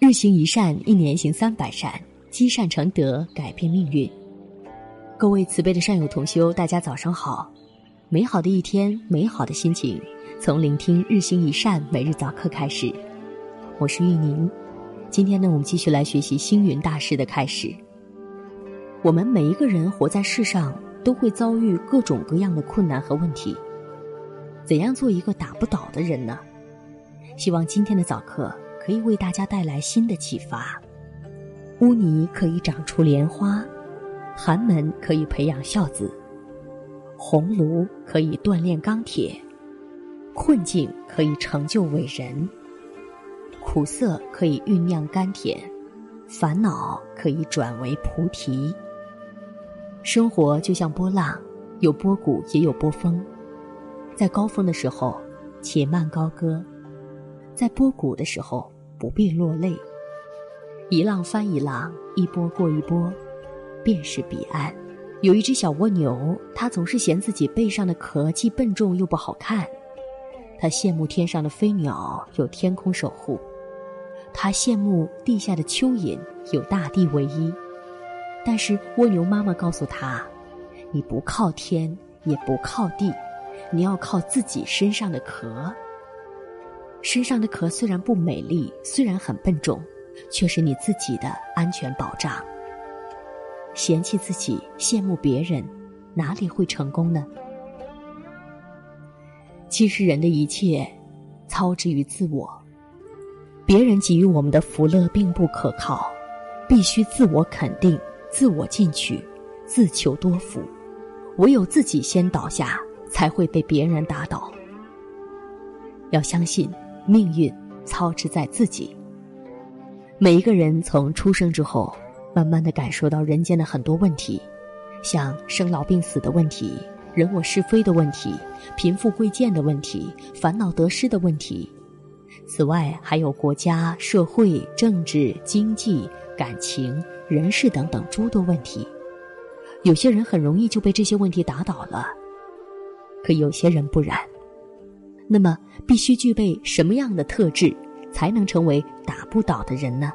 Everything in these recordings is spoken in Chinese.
日行一善，一年行三百善，积善成德，改变命运。各位慈悲的善友同修，大家早上好！美好的一天，美好的心情，从聆听日行一善每日早课开始。我是玉宁，今天呢，我们继续来学习星云大师的开始。我们每一个人活在世上，都会遭遇各种各样的困难和问题。怎样做一个打不倒的人呢？希望今天的早课。可以为大家带来新的启发。污泥可以长出莲花，寒门可以培养孝子，红炉可以锻炼钢铁，困境可以成就伟人，苦涩可以酝酿甘甜，烦恼可以转为菩提。生活就像波浪，有波谷也有波峰，在高峰的时候且慢高歌，在波谷的时候。不必落泪，一浪翻一浪，一波过一波，便是彼岸。有一只小蜗牛，它总是嫌自己背上的壳既笨重又不好看。它羡慕天上的飞鸟有天空守护，它羡慕地下的蚯蚓有大地为依。但是蜗牛妈妈告诉他：“你不靠天，也不靠地，你要靠自己身上的壳。”身上的壳虽然不美丽，虽然很笨重，却是你自己的安全保障。嫌弃自己，羡慕别人，哪里会成功呢？其实人的一切，操之于自我。别人给予我们的福乐并不可靠，必须自我肯定、自我进取、自求多福。唯有自己先倒下，才会被别人打倒。要相信。命运操持在自己。每一个人从出生之后，慢慢的感受到人间的很多问题，像生老病死的问题、人我是非的问题、贫富贵贱的问题、烦恼得失的问题。此外，还有国家、社会、政治、经济、感情、人事等等诸多问题。有些人很容易就被这些问题打倒了，可有些人不然。那么，必须具备什么样的特质，才能成为打不倒的人呢？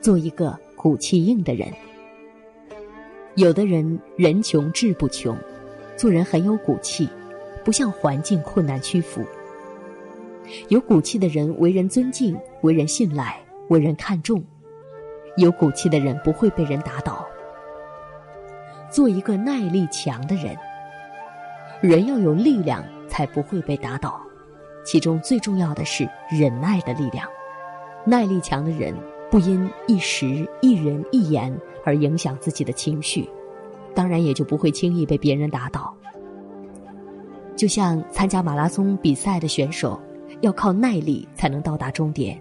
做一个骨气硬的人。有的人人穷志不穷，做人很有骨气，不向环境困难屈服。有骨气的人为人尊敬，为人信赖，为人看重。有骨气的人不会被人打倒。做一个耐力强的人。人要有力量，才不会被打倒。其中最重要的是忍耐的力量。耐力强的人，不因一时一人一言而影响自己的情绪，当然也就不会轻易被别人打倒。就像参加马拉松比赛的选手，要靠耐力才能到达终点。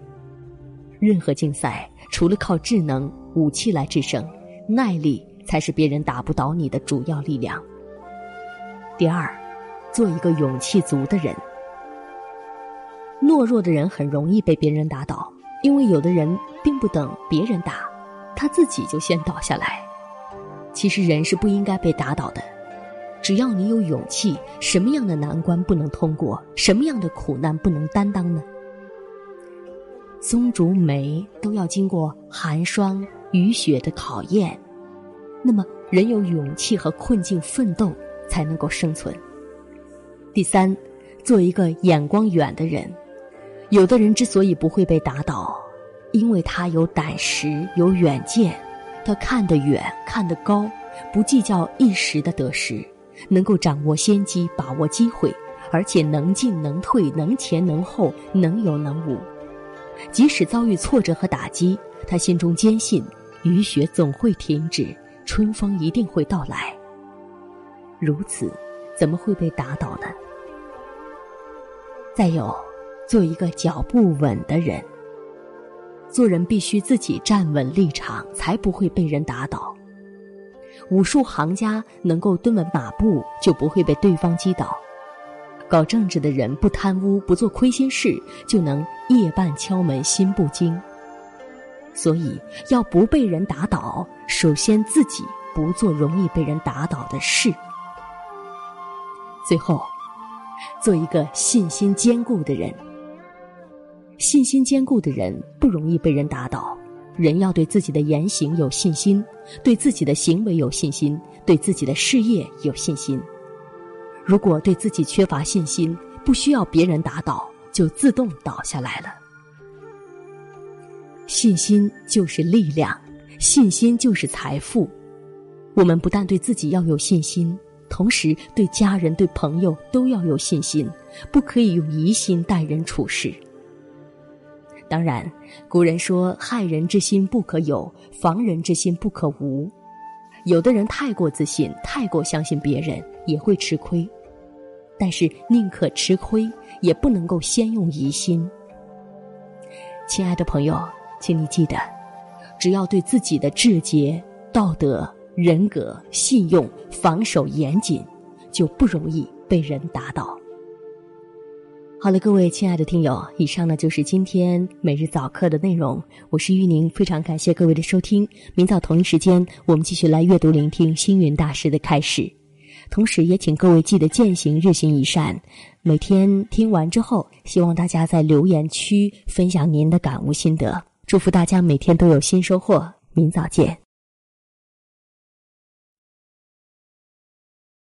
任何竞赛，除了靠智能武器来制胜，耐力才是别人打不倒你的主要力量。第二，做一个勇气足的人。懦弱的人很容易被别人打倒，因为有的人并不等别人打，他自己就先倒下来。其实人是不应该被打倒的，只要你有勇气，什么样的难关不能通过，什么样的苦难不能担当呢？松竹梅都要经过寒霜雨雪的考验，那么人有勇气和困境奋斗。才能够生存。第三，做一个眼光远的人。有的人之所以不会被打倒，因为他有胆识、有远见，他看得远、看得高，不计较一时的得失，能够掌握先机、把握机会，而且能进能退、能前能后、能有能无。即使遭遇挫折和打击，他心中坚信雨雪总会停止，春风一定会到来。如此，怎么会被打倒呢？再有，做一个脚步稳的人。做人必须自己站稳立场，才不会被人打倒。武术行家能够蹲稳马步，就不会被对方击倒。搞政治的人不贪污，不做亏心事，就能夜半敲门心不惊。所以，要不被人打倒，首先自己不做容易被人打倒的事。最后，做一个信心坚固的人。信心坚固的人不容易被人打倒。人要对自己的言行有信心，对自己的行为有信心，对自己的事业有信心。如果对自己缺乏信心，不需要别人打倒，就自动倒下来了。信心就是力量，信心就是财富。我们不但对自己要有信心，同时对家人、对朋友都要有信心，不可以用疑心待人处事。当然，古人说“害人之心不可有，防人之心不可无”。有的人太过自信，太过相信别人，也会吃亏。但是，宁可吃亏，也不能够先用疑心。亲爱的朋友，请你记得，只要对自己的志节、道德、人格、信用防守严谨，就不容易被人打倒。好了，各位亲爱的听友，以上呢就是今天每日早课的内容。我是玉宁，非常感谢各位的收听。明早同一时间，我们继续来阅读、聆听星云大师的开始。同时，也请各位记得践行日行一善。每天听完之后，希望大家在留言区分享您的感悟心得。祝福大家每天都有新收获。明早见。